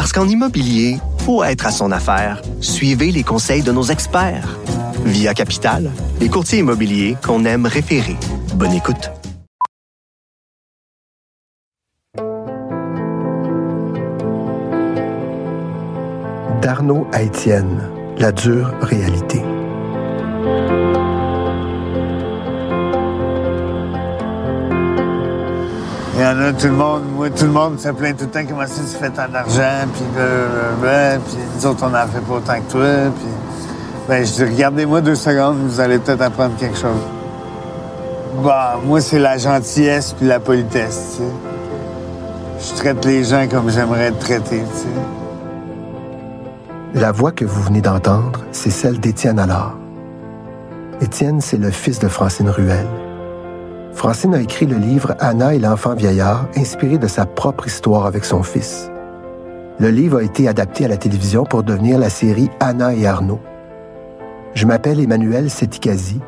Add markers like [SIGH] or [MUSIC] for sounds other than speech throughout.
Parce qu'en immobilier, faut être à son affaire. Suivez les conseils de nos experts. Via Capital, les courtiers immobiliers qu'on aime référer. Bonne écoute. D'Arnaud à la dure réalité. Tout le monde, tout le monde se plaint tout le temps comment ça tu fais tant d'argent, puis blablabla, nous autres on n'en fait pas autant que toi, ben je dis regardez-moi deux secondes, vous allez peut-être apprendre quelque chose. Bah, moi c'est la gentillesse puis la politesse, tu sais. Je traite les gens comme j'aimerais être traité, tu sais. La voix que vous venez d'entendre, c'est celle d'Étienne Allard. Étienne, c'est le fils de Francine Ruel. Francine a écrit le livre Anna et l'enfant vieillard, inspiré de sa propre histoire avec son fils. Le livre a été adapté à la télévision pour devenir la série Anna et Arnaud. Je m'appelle Emmanuel Setikazi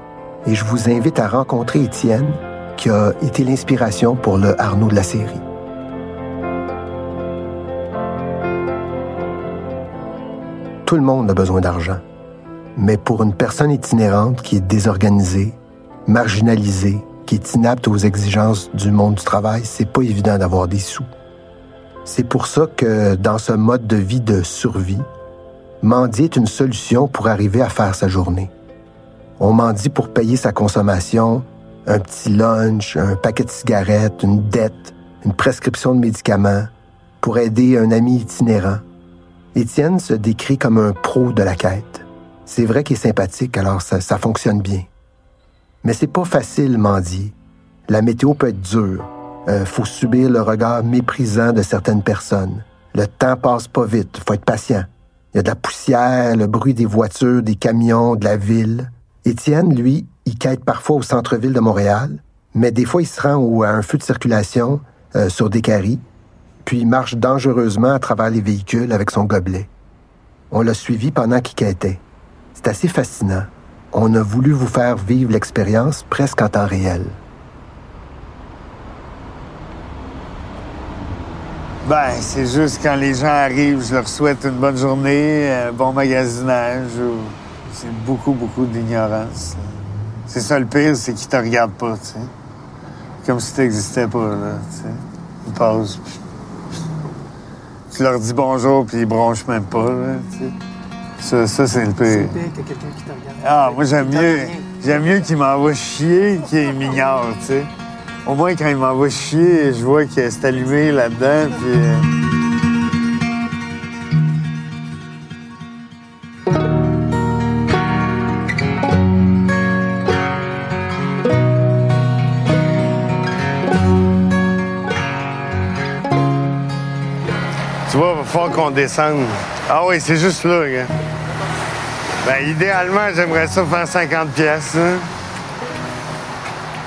et je vous invite à rencontrer Étienne, qui a été l'inspiration pour le Arnaud de la série. Tout le monde a besoin d'argent. Mais pour une personne itinérante qui est désorganisée, marginalisée, qui est inapte aux exigences du monde du travail, c'est pas évident d'avoir des sous. C'est pour ça que dans ce mode de vie de survie, mendier est une solution pour arriver à faire sa journée. On mendie pour payer sa consommation, un petit lunch, un paquet de cigarettes, une dette, une prescription de médicaments, pour aider un ami itinérant. Étienne se décrit comme un pro de la quête. C'est vrai qu'il est sympathique, alors ça, ça fonctionne bien. Mais c'est pas facile mendier. La météo peut être dure. Euh, faut subir le regard méprisant de certaines personnes. Le temps passe pas vite, faut être patient. Il y a de la poussière, le bruit des voitures, des camions, de la ville. Étienne, lui, il quête parfois au centre-ville de Montréal, mais des fois il se rend à un feu de circulation euh, sur des caries, puis il marche dangereusement à travers les véhicules avec son gobelet. On l'a suivi pendant qu'il quêtait. C'est assez fascinant. On a voulu vous faire vivre l'expérience presque en temps réel. Ben, c'est juste quand les gens arrivent, je leur souhaite une bonne journée, un bon magasinage. C'est beaucoup, beaucoup d'ignorance. C'est ça le pire, c'est qu'ils te regardent pas, tu sais. Comme si t'existais pas, là, tu sais. Ils passent. Tu leur dis bonjour, puis ils bronchent même pas, là, tu sais. Ça, ça c'est le pire. Ah, moi, j'aime mieux, j'aime mieux qu'ils m'envoient chier qu'ils m'ignorent, tu sais. Au moins, quand ils m'envoient chier, je vois que c'est allumé là-dedans, puis... euh, Tu vois, il va falloir qu'on descende. Ah oui, c'est juste là, gars. Ben, idéalement, j'aimerais ça faire 50 pièces. hein.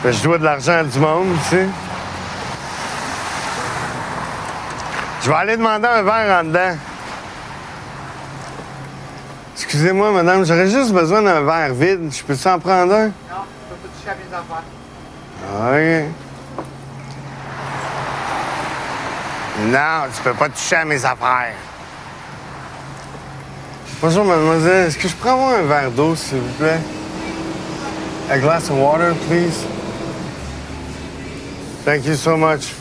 Que Je dois de l'argent à du monde, tu sais. Je vais aller demander un verre en dedans. Excusez-moi, madame, j'aurais juste besoin d'un verre vide. Je peux en prendre un? Non, je peux pas toucher à mes affaires. OK. Non, tu peux pas toucher à mes affaires. Bonjour, mademoiselle. Est-ce que je peux avoir un verre d'eau, s'il vous plaît? A glass of water, please. Thank you so much.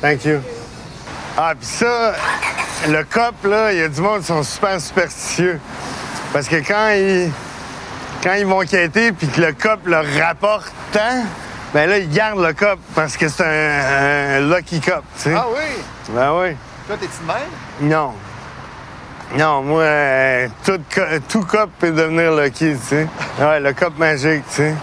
Thank you. Ah, puis ça, le cop, là, il y a du monde qui sont super superstitieux. Parce que quand ils, quand ils vont quêter puis que le cop leur rapporte tant, ben là, ils gardent le cop parce que c'est un, un lucky cop, tu sais. Ah oui? Ben oui. Toi, t'es-tu de même? Non. Non, moi, euh, tout, cop peut devenir Lucky, tu sais. Ouais, le cop magique, tu sais.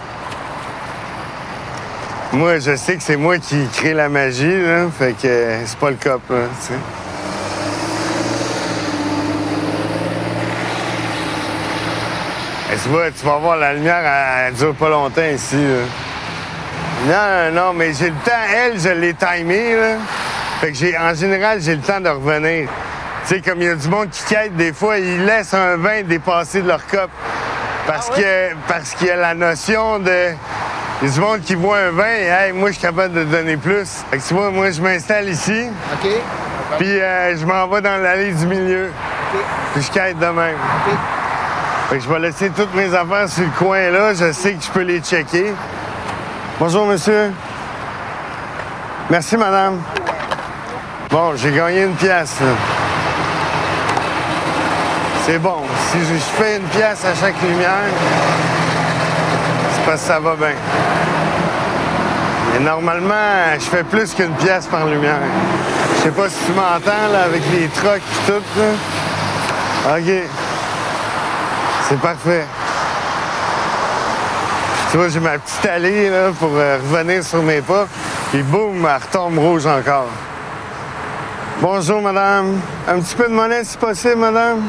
Moi, je sais que c'est moi qui crée la magie, là, fait que c'est pas le cop, là, tu sais. Tu vois, tu vas voir, la lumière, elle, elle dure pas longtemps ici. Là. Non, non, non, mais j'ai le temps. Elle, je l'ai timée, là. Fait que j'ai, en général, j'ai le temps de revenir. Tu sais, comme il y a du monde qui quête, des fois, ils laissent un vin dépasser de leur cop. Parce que parce qu'il y a la notion de. Il y a du monde qui voit un vin, et hey, moi, je suis capable de donner plus. Fait que tu vois, moi, je m'installe ici, OK. puis euh, je m'en vais dans l'allée du milieu. Puis je quête de même. Fait que je vais laisser toutes mes affaires sur le coin là. Je sais que je peux les checker. Bonjour, monsieur. Merci, madame. Bon, j'ai gagné une pièce. là. C'est bon. Si je fais une pièce à chaque lumière, c'est parce que ça va bien. Mais normalement, je fais plus qu'une pièce par lumière. Je sais pas si tu m'entends là, avec les trucks et tout. OK. C'est parfait. Tu vois, j'ai ma petite allée là, pour euh, revenir sur mes pas. Puis boum, elle retombe rouge encore. Bonjour, madame. Un petit peu de monnaie, si possible, madame.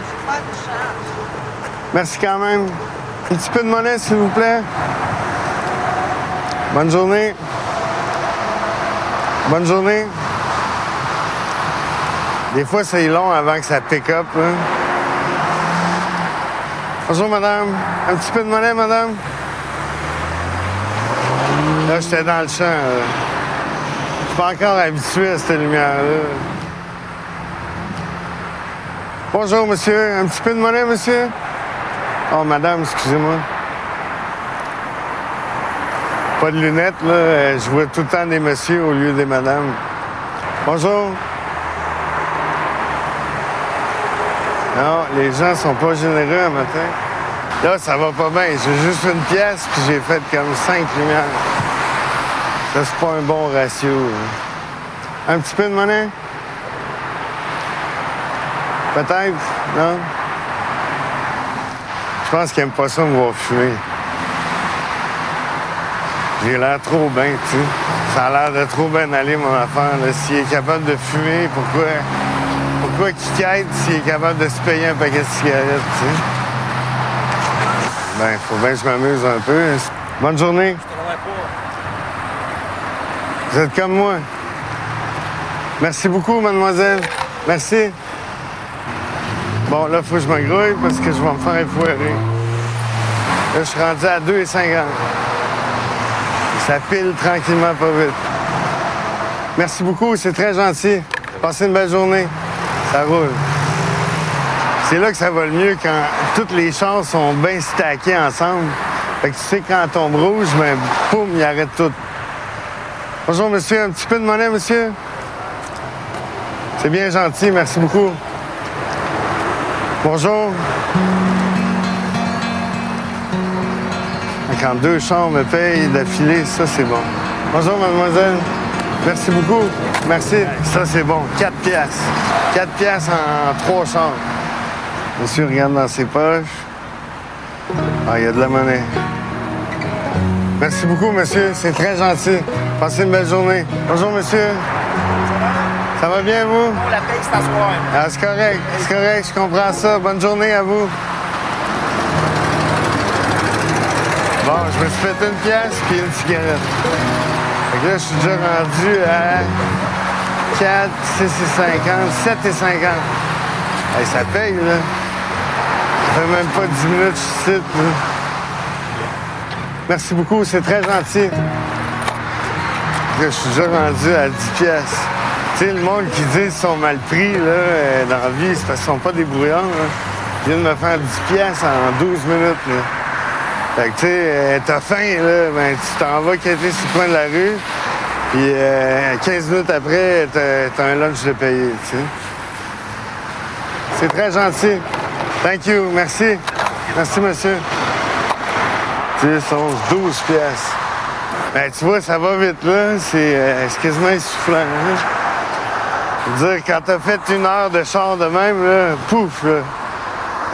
Merci quand même. Un petit peu de monnaie, s'il vous plaît. Bonne journée. Bonne journée. Des fois, c'est long avant que ça pick up. Bonjour, madame. Un petit peu de monnaie, madame? Là, j'étais dans le champ. Je suis pas encore habitué à cette lumière-là. Bonjour, monsieur. Un petit peu de monnaie, monsieur? Oh, madame, excusez-moi. Pas de lunettes, là. Euh, Je vois tout le temps des messieurs au lieu des madames. Bonjour. Non, les gens sont pas généreux un matin. Là, ça va pas bien. J'ai juste une pièce, puis j'ai fait comme cinq lumières. Ça, c'est pas un bon ratio. là. Un petit peu de monnaie? Peut-être, non? Je pense qu'ils aiment pas ça me voir fumer. J'ai l'air trop bien, tu sais. Ça a l'air de trop bien aller, mon affaire. S'il est capable de fumer, pourquoi, pourquoi qu'il quête s'il est capable de se payer un paquet de cigarettes, tu sais? Ben, faut bien que je m'amuse un peu. Bonne journée. Vous êtes comme moi. Merci beaucoup, mademoiselle. Merci. Bon, là, faut que je me grouille parce que je vais me faire effoirer. Là, je suis rendu à 2,50. Ça pile tranquillement pas vite. Merci beaucoup, c'est très gentil. Passez une belle journée. Ça roule. C'est là que ça va le mieux quand toutes les chances sont bien stackées ensemble. Fait que tu sais, quand tombe rouge, ben, poum, il arrête tout. Bonjour, monsieur. Un petit peu de monnaie, monsieur? C'est bien gentil, merci beaucoup. Bonjour. Quand deux chambres me payent d'affilée, ça, c'est bon. Bonjour, mademoiselle. Merci beaucoup. Merci. Ça, c'est bon. Quatre piastres. Quatre piastres en trois chambres. Monsieur regarde dans ses poches. Ah, il y a de la monnaie. Merci beaucoup, monsieur. C'est très gentil. Passez une belle journée. Bonjour, monsieur. Ça va bien, vous? On la paye, soir. Ah, c'est correct, c'est correct, je comprends ça. Bonne journée à vous. Bon, je me suis fait une pièce puis une cigarette. Fait que là, je suis déjà rendu à 4, 6 et 50, 7 et 50. Hey, ça paye, là. Ça fait même pas 10 minutes que je ici, là. Merci beaucoup, c'est très gentil. Là, je suis déjà rendu à 10 pièces. Tu sais, le monde qui dit qu'ils sont mal pris là, euh, dans la vie, c'est parce qu'ils sont pas débrouillards. là. Viens de me faire 10 pièces en 12 minutes. Là. Fait que, tu sais, euh, t'as faim, là, ben, tu t'en vas quitter sur le coin de la rue, puis euh, 15 minutes après, t'as, t'as un lunch de payer, tu sais. C'est très gentil. Thank you, merci. Merci, monsieur. 10, 11, 12 pièces. Ben, tu vois, ça va vite, là. C'est, euh, quasiment essoufflant, là. Dire, quand t'as fait une heure de char de même, là, pouf, là,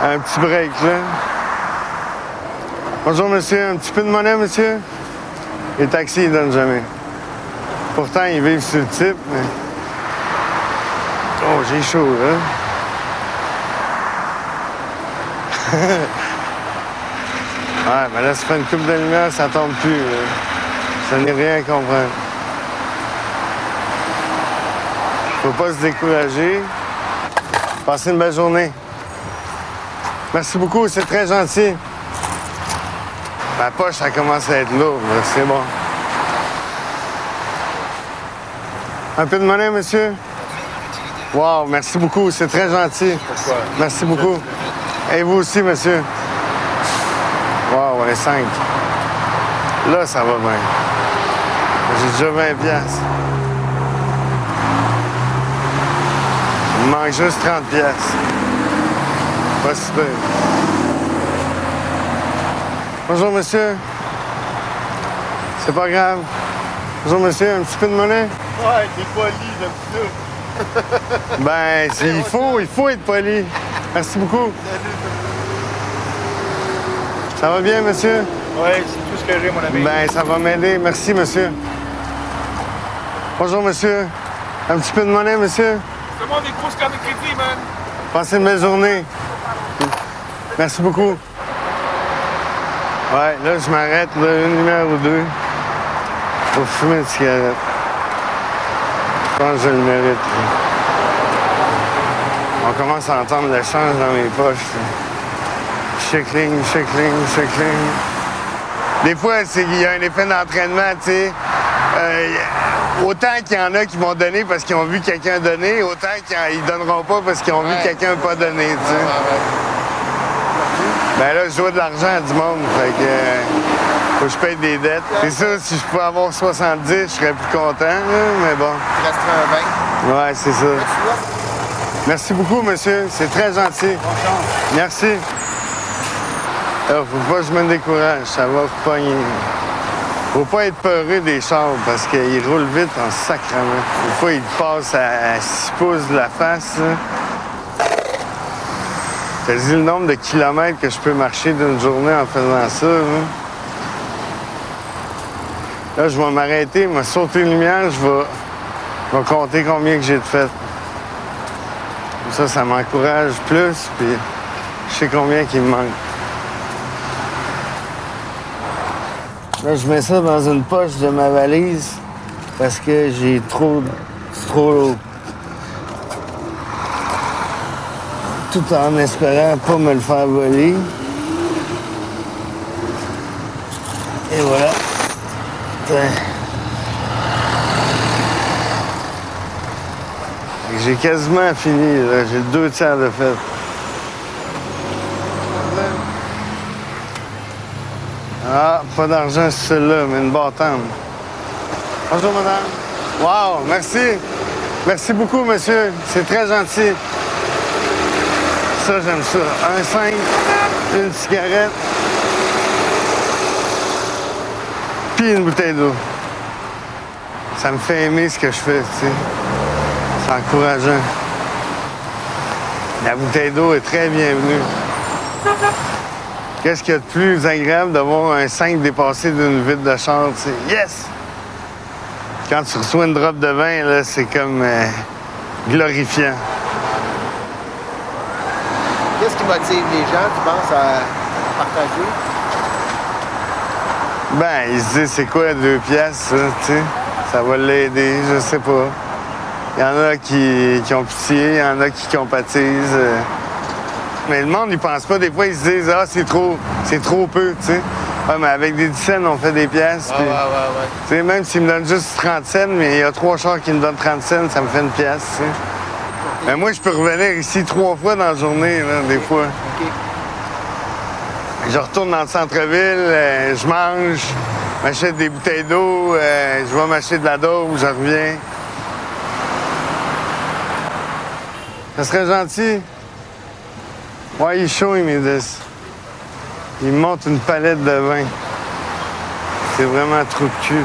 un petit break, là. Bonjour, monsieur. Un petit peu de monnaie, monsieur? Les taxis, ils donnent jamais. Pourtant, ils vivent sur le type, mais... Oh, j'ai chaud, là. [LAUGHS] Ouais, mais là, ça fait une coupe de lumière, ça tombe plus. Ça n'est rien à comprendre. Faut pas se décourager. Passez une belle journée. Merci beaucoup, c'est très gentil. Ma poche, ça commence à être lourde, c'est bon. Un peu de monnaie, monsieur? Wow, merci beaucoup, c'est très gentil. Merci beaucoup. Et vous aussi, monsieur? Wow, les 5. Là, ça va bien. J'ai déjà 20 piastres. Il me manque juste 30 piastres. Pas si pire. Bonjour, monsieur. C'est pas grave. Bonjour, monsieur. Un petit peu de monnaie? Ouais, t'es poli, j'aime ça. [LAUGHS] Ben, il faut, il faut être poli. Merci beaucoup. Ça va bien, monsieur? Ouais, c'est tout ce que j'ai, mon ami. Ben, ça va m'aider. Merci, monsieur. Bonjour, monsieur. Un petit peu de monnaie, monsieur? Passez une belle journée. Merci beaucoup. Ouais, là, je m'arrête, une lumière ou deux, pour fumer une cigarette. Je pense que je le mérite. On commence à entendre le change dans mes poches. Chickling, chickling, chickling. Des fois, qu'il y a un effet d'entraînement, tu sais. Euh, autant qu'il y en a qui vont donner parce qu'ils ont vu quelqu'un donner, autant qu'ils donneront pas parce qu'ils ont vu quelqu'un pas donner, tu sais. Ben là, je dois de l'argent à du monde, fait que euh, faut que je paye des dettes. C'est ça, si je pouvais avoir 70, je serais plus content, mais bon. Il resterait un 20. Ouais, c'est ça. Merci beaucoup, monsieur. C'est très gentil. Merci. Alors, faut pas que je me décourage. Ça va pogner. Faut pas être peureux des chars parce qu'ils roulent vite en sacrament. Des fois, ils passent à 6 pouces de la face. Ça dit le nombre de kilomètres que je peux marcher d'une journée en faisant ça. là. Je vais m'arrêter, me sauter une lumière, je vais, je vais compter combien que j'ai de fait. Comme ça, ça m'encourage plus, puis je sais combien qu'il me manque. Là, je mets ça dans une poche de ma valise parce que j'ai trop. Trop lourd. Tout en espérant pas me le faire voler. Et voilà. J'ai quasiment fini. J'ai deux tiers de fait. Ah, pas d'argent sur celle-là, mais une bâtande. Bonjour, madame. Wow, merci. Merci beaucoup, monsieur. C'est très gentil. Ça, j'aime ça. Un 5, une cigarette, puis une bouteille d'eau. Ça me fait aimer ce que je fais, tu sais. C'est encourageant. La bouteille d'eau est très bienvenue. Qu'est-ce qu'il y a de plus agréable d'avoir un 5 dépassé d'une vitre de sais? Yes! Quand tu reçois une drop de vin, là, c'est comme euh, glorifiant. Qu'est-ce qui motive les gens, tu penses, à partager? Ben, il se dit, c'est quoi deux pièces, ça, tu sais? Ça va l'aider, je sais pas. Il y en a qui, qui ont pitié, il y en a qui compatisent. euh. Mais le monde, il pense pas. Des fois, ils se disent, ah, c'est trop, c'est trop peu, tu sais. Ouais, mais avec des 10 cents, on fait des pièces. puis, ouais, ouais. tu sais, même s'ils me donnent juste 30 cents, mais il y a trois chars qui me donnent 30 cents, ça me fait une pièce, tu sais. Mais moi, je peux revenir ici trois fois dans la journée, là, des fois. Je retourne dans le centre-ville, euh, je mange, m'achète des bouteilles d'eau, euh, je vais m'acheter de la dose, je reviens. Ça serait gentil. Why you showing me this? Il me montre une palette de vin. C'est vraiment trop de cul.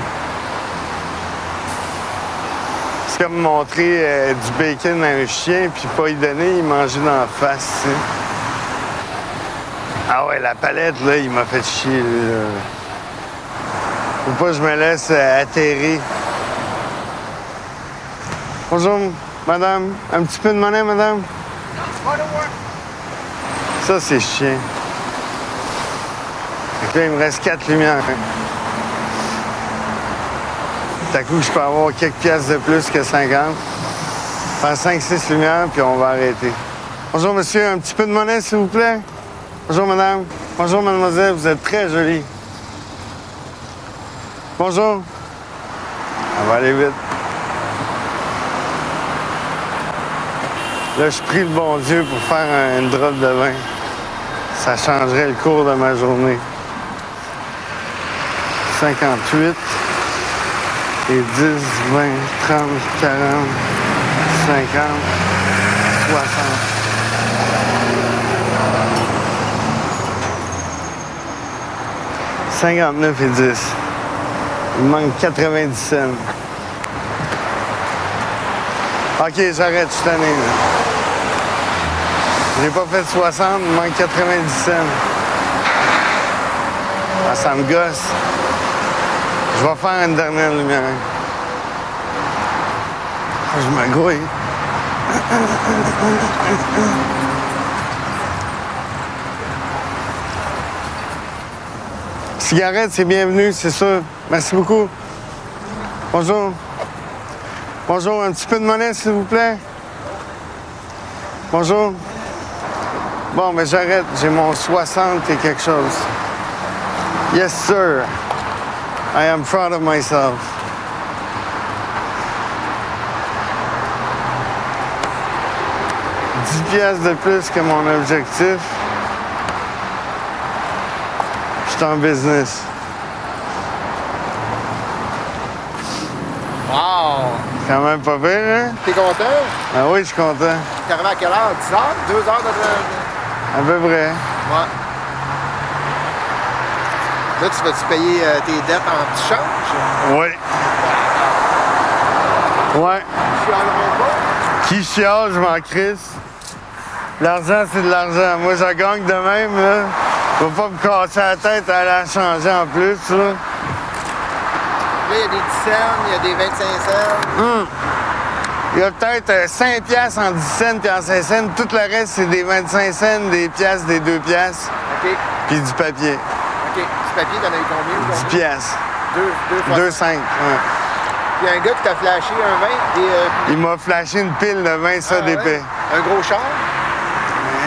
C'est comme montrer euh, du bacon à un chien, puis pas y donner, il manger dans la face. Ah ouais, la palette, là, il m'a fait chier. Là. Faut pas que je me laisse euh, atterrir. Bonjour, madame. Un petit peu de monnaie, madame? Ça, c'est chiant. Puis là, il me reste quatre lumières. À coup, je peux avoir quelques pièces de plus que 50. Faire 5-6 lumières, puis on va arrêter. Bonjour, monsieur. Un petit peu de monnaie, s'il vous plaît? Bonjour, madame. Bonjour, mademoiselle. Vous êtes très jolie. Bonjour. On va aller vite. Là, je prie le bon Dieu pour faire une drop de vin. Ça changerait le cours de ma journée. 58 et 10, 20, 30, 40, 50, 60. 59 et 10. Il manque 90 cents. OK, j'arrête, suis tanné. là. J'ai pas fait 60, il me manque 90 cents. Ah, ça me gosse. Je vais faire une dernière lumière. Je m'agrouille. Cigarette, c'est bienvenu, c'est sûr. Merci beaucoup. Bonjour. Bonjour, un petit peu de monnaie, s'il vous plaît. Bonjour. Bon, mais j'arrête. J'ai mon 60 et quelque chose. Yes, sir. I am proud of myself. Dix pièces de plus que mon objectif. Je suis en business. Wow! Quand même pas pire, hein? T'es content? Ah oui, je suis content. T'es arrivé à quelle heure? 10 heures? 2 heures de... À peu près. Ouais. Là, tu vas-tu payer euh, tes dettes en petit change? Oui. Ouais. Qui chiale, je m'en crisse. L'argent, c'est de l'argent. Moi, je gagne de même, là. Faut pas me casser la tête à la changer en plus, là. Là, il y a des 10 cents, il y a des 25 cents. Hum. Il y a peut-être euh, 5 piastres en 10 cents puis en 5 cents. Tout le reste, c'est des 25 cents, des piastres, des 2 piastres, OK. puis du papier. OK. Du papier, t'en as eu combien 10 aujourd'hui? piastres. Deux, deux fois. 2, 5. Il y a un gars qui t'a flashé un vin, des, euh, Il m'a flashé une pile de 20 ça ah, ouais? d'épais. Un gros char?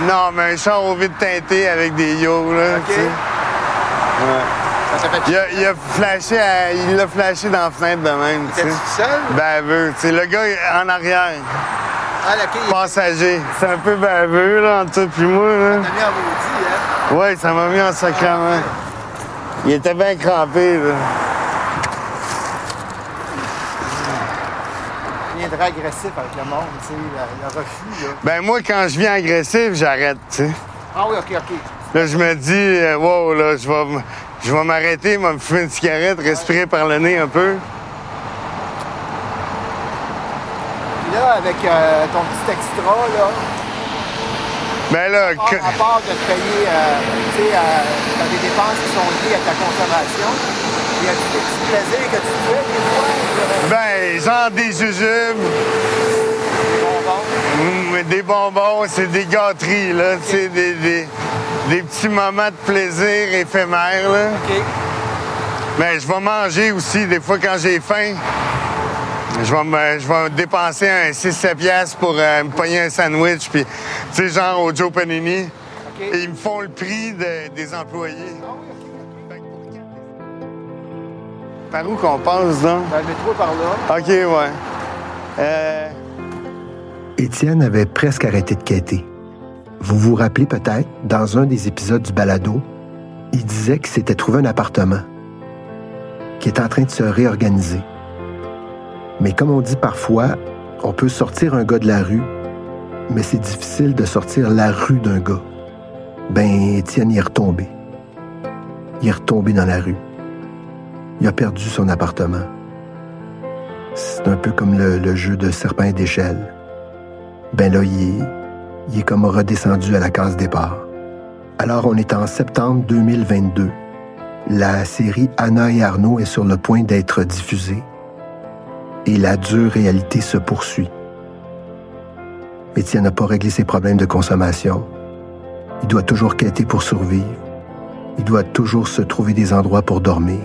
Non, mais un char au vide teinté avec des yo, là. OK. tu sais. Ouais. Ça fait Il a, il a flashé, à- il l'a flashé dans la fenêtre de même, tu sais. T'es-tu tout seul? Baveux. Tu sais, le gars en arrière, Ah, passager. C'est un peu baveux, là, entre toi puis moi, là. t'a mis en maudit, hein? Ouais, ça m'a mis en sacrament. Il était bien crampé, là. Il viendra agressif avec le monde, tu sais, le, refus, là. Ben, moi, quand je viens agressif, j'arrête, tu sais. Ah oui, OK, OK. Là, je me dis, euh, wow, là, je vais, je vais m'arrêter, je vais me fumer une cigarette, respirer par le nez un peu. Puis là, avec euh, ton petit extra, là, Ben là, à part, que- à part de te payer, euh, tu sais, euh, des dépenses qui sont liées à ta consommation, y a des petits plaisirs que tu fais des fois? ben, genre des jujubes, Des bonbons? mm, des bonbons, c'est des gâteries, là, tu sais, des, des, des petits moments de plaisir éphémères, là. OK. Mais je vais manger aussi, des fois, quand j'ai faim. Je vais, me, je vais dépenser un 6-7 piastres pour euh, me pogner un sandwich, puis, tu sais, genre au Joe Panini. OK. Et ils me font le prix de- des employés. Ah Par où qu'on passe, donc? Ben, le métro par là. OK, ouais. Euh, Étienne avait presque arrêté de quêter. Vous vous rappelez peut-être, dans un des épisodes du balado, il disait qu'il s'était trouvé un appartement, qui est en train de se réorganiser. Mais comme on dit parfois, on peut sortir un gars de la rue, mais c'est difficile de sortir la rue d'un gars. Ben, Étienne y est retombé. Il est retombé dans la rue. Il a perdu son appartement. C'est un peu comme le, jeu de serpent et d'échelle. Ben là, il est, il est comme redescendu à la case départ. Alors, on est en septembre 2022. La série Anna et Arnaud est sur le point d'être diffusée. Et la dure réalité se poursuit. Étienne n'a pas réglé ses problèmes de consommation. Il doit toujours quêter pour survivre. Il doit toujours se trouver des endroits pour dormir.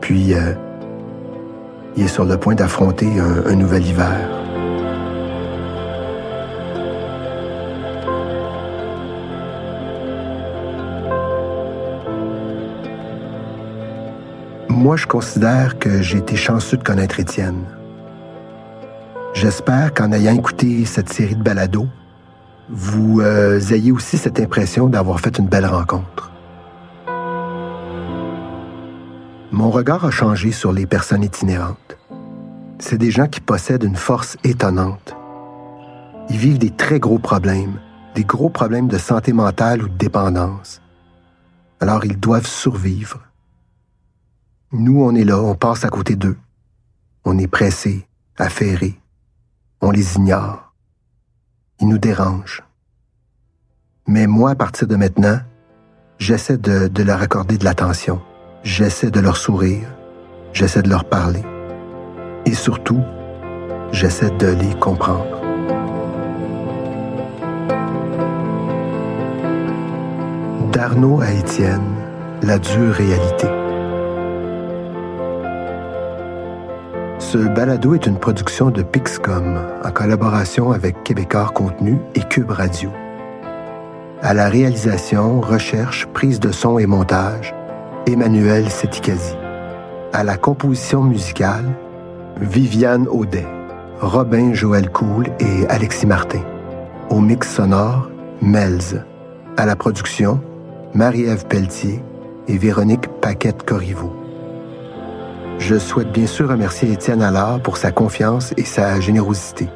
Puis, euh, il est sur le point d'affronter un, un nouvel hiver. Moi, je considère que j'ai été chanceux de connaître Étienne. J'espère qu'en ayant écouté cette série de balados, vous euh, ayez aussi cette impression d'avoir fait une belle rencontre. Mon regard a changé sur les personnes itinérantes. C'est des gens qui possèdent une force étonnante. Ils vivent des très gros problèmes, des gros problèmes de santé mentale ou de dépendance. Alors ils doivent survivre. Nous, on est là, on passe à côté d'eux. On est pressé, affairé. On les ignore. Ils nous dérangent. Mais moi, à partir de maintenant, j'essaie de, de leur accorder de l'attention. J'essaie de leur sourire. J'essaie de leur parler. Et surtout, j'essaie de les comprendre. D'Arnaud à Étienne, la dure réalité. Ce balado est une production de Pixcom en collaboration avec Québécois Contenu et Cube Radio. À la réalisation, recherche, prise de son et montage, Emmanuel Setikazi. À la composition musicale, Viviane Audet, Robin Joël Cool et Alexis Martin. Au mix sonore, Melz. À la production, Marie-Ève Pelletier et Véronique Paquette-Corriveau. Je souhaite bien sûr remercier Étienne Allard pour sa confiance et sa générosité.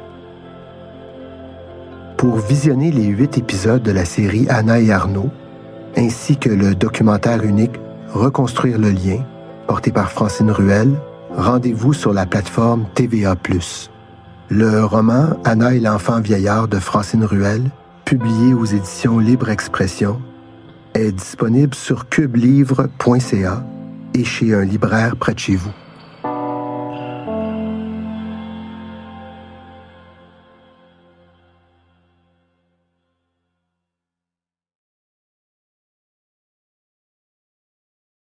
Pour visionner les huit épisodes de la série Anna et Arnaud, ainsi que le documentaire unique Reconstruire le lien, porté par Francine Ruel, rendez-vous sur la plateforme TVA. Le roman Anna et l'enfant vieillard de Francine Ruel, publié aux éditions Libre Expression, est disponible sur cubelivre.ca et chez un libraire près de chez vous.